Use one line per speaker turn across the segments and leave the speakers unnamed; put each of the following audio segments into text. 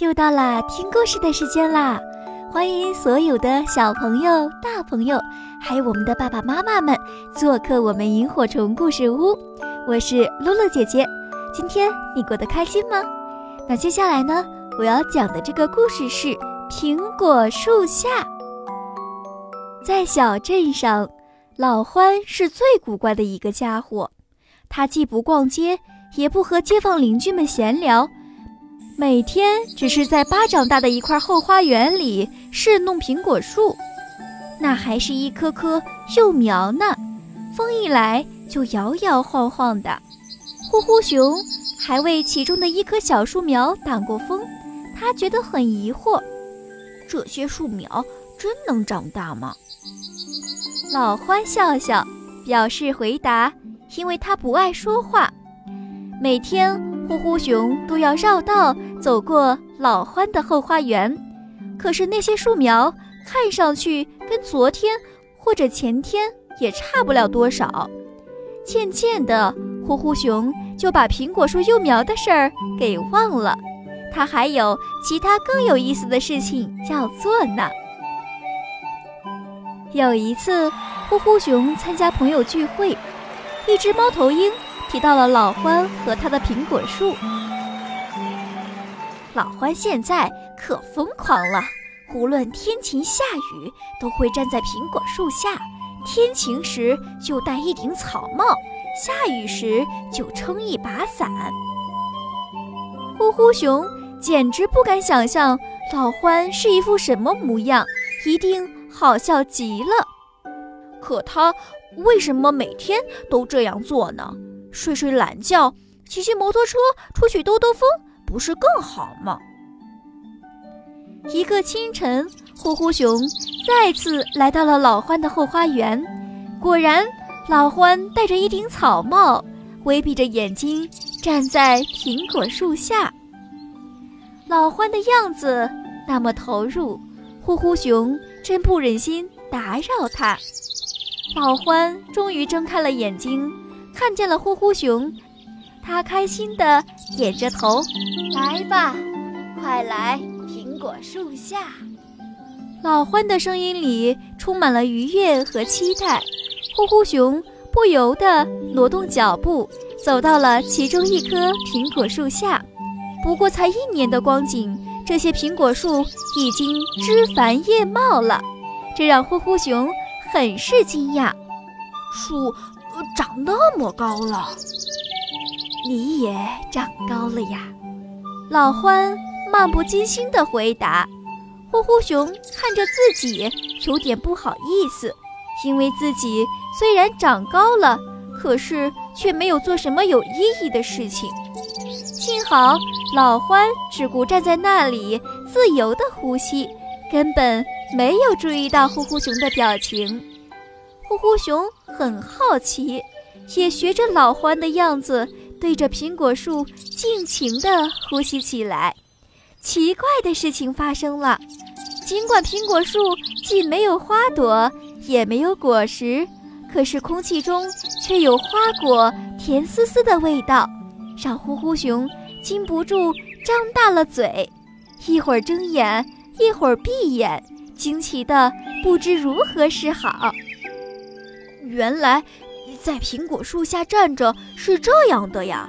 又到了听故事的时间啦！欢迎所有的小朋友、大朋友，还有我们的爸爸妈妈们做客我们萤火虫故事屋。我是露露姐姐，今天你过得开心吗？那接下来呢，我要讲的这个故事是苹果树下。在小镇上，老欢是最古怪的一个家伙，他既不逛街，也不和街坊邻居们闲聊。每天只是在巴掌大的一块后花园里侍弄苹果树，那还是一棵棵幼苗呢，风一来就摇摇晃晃的。呼呼熊还为其中的一棵小树苗挡过风，他觉得很疑惑：这些树苗真能长大吗？老欢笑笑，表示回答，因为他不爱说话。每天。呼呼熊都要绕道走过老欢的后花园，可是那些树苗看上去跟昨天或者前天也差不了多少。渐渐的，呼呼熊就把苹果树幼苗的事儿给忘了，他还有其他更有意思的事情要做呢。有一次，呼呼熊参加朋友聚会，一只猫头鹰。提到了老欢和他的苹果树。老欢现在可疯狂了，无论天晴下雨，都会站在苹果树下。天晴时就戴一顶草帽，下雨时就撑一把伞。呼呼熊简直不敢想象老欢是一副什么模样，一定好笑极了。可他为什么每天都这样做呢？睡睡懒觉，骑骑摩托车出去兜兜风，不是更好吗？一个清晨，呼呼熊再次来到了老欢的后花园。果然，老欢戴着一顶草帽，微闭着眼睛站在苹果树下。老欢的样子那么投入，呼呼熊真不忍心打扰他。老欢终于睁开了眼睛。看见了呼呼熊，他开心地点着头：“来吧，快来苹果树下。”老獾的声音里充满了愉悦和期待。呼呼熊不由得挪动脚步，走到了其中一棵苹果树下。不过才一年的光景，这些苹果树已经枝繁叶茂了，这让呼呼熊很是惊讶。树。长那么高了，你也长高了呀！老欢漫不经心地回答。呼呼熊看着自己，有点不好意思，因为自己虽然长高了，可是却没有做什么有意义的事情。幸好老欢只顾站在那里自由地呼吸，根本没有注意到呼呼熊的表情。呼呼熊很好奇，也学着老欢的样子，对着苹果树尽情地呼吸起来。奇怪的事情发生了，尽管苹果树既没有花朵，也没有果实，可是空气中却有花果甜丝丝的味道，让呼呼熊禁不住张大了嘴，一会儿睁眼，一会儿闭眼，惊奇的不知如何是好。原来，在苹果树下站着是这样的呀，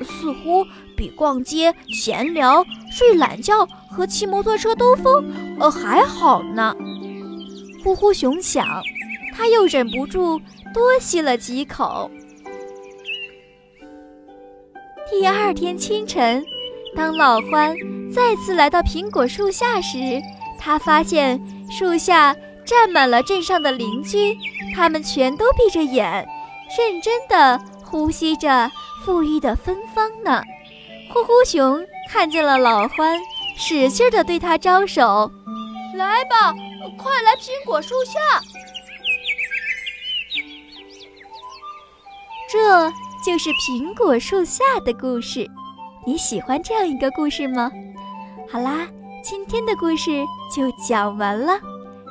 似乎比逛街、闲聊、睡懒觉和骑摩托车兜风，呃，还好呢。呼呼熊想，他又忍不住多吸了几口。第二天清晨，当老欢再次来到苹果树下时，他发现树下站满了镇上的邻居。他们全都闭着眼，认真地呼吸着馥郁的芬芳呢。呼呼熊看见了老欢，使劲地对他招手：“来吧，快来苹果树下。”这就是苹果树下的故事。你喜欢这样一个故事吗？好啦，今天的故事就讲完了，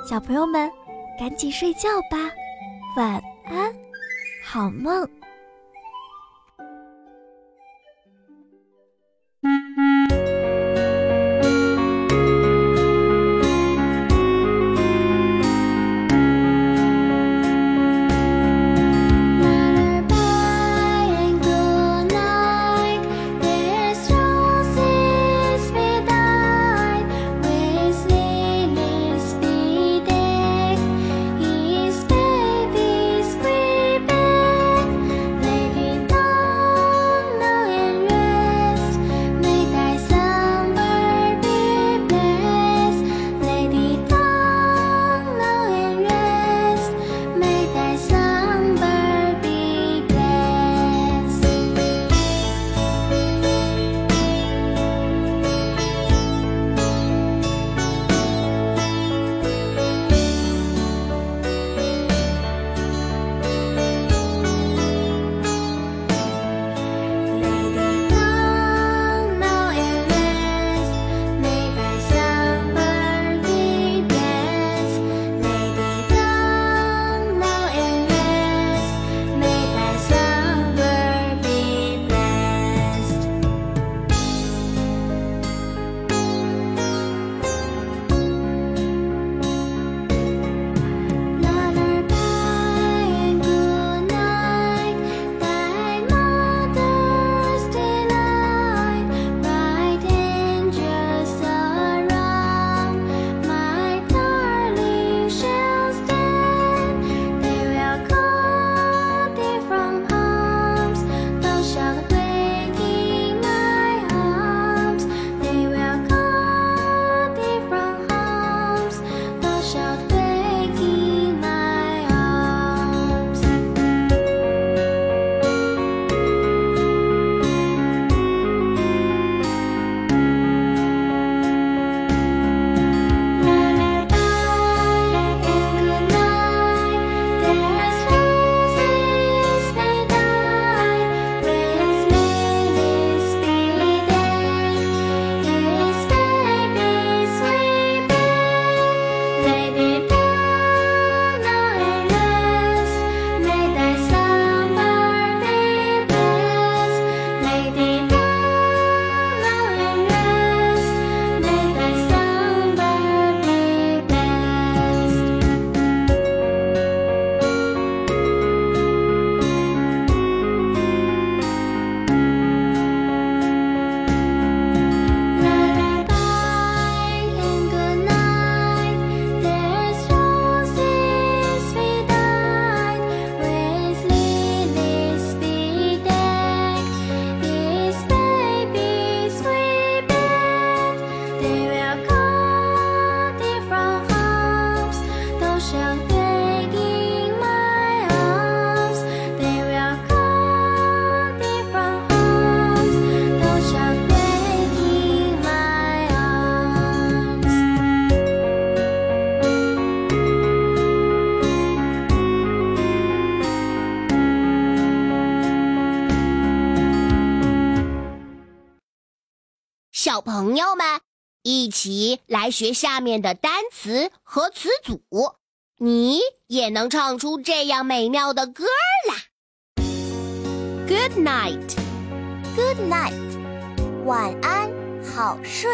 小朋友们赶紧睡觉吧。晚安，好梦。
小朋友们，一起来学下面的单词和词组，你也能唱出这样美妙的歌啦！Good night，Good
night，晚安，好睡。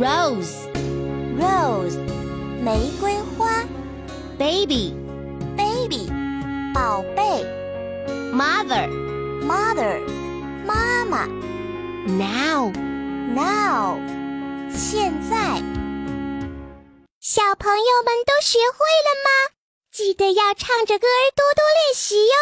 Rose，Rose，
玫瑰花。
Baby，Baby，
宝贝。
Mother，Mother，
妈妈。
Now，
现在。
小朋友们都学会了吗？记得要唱着歌儿多多练习哟。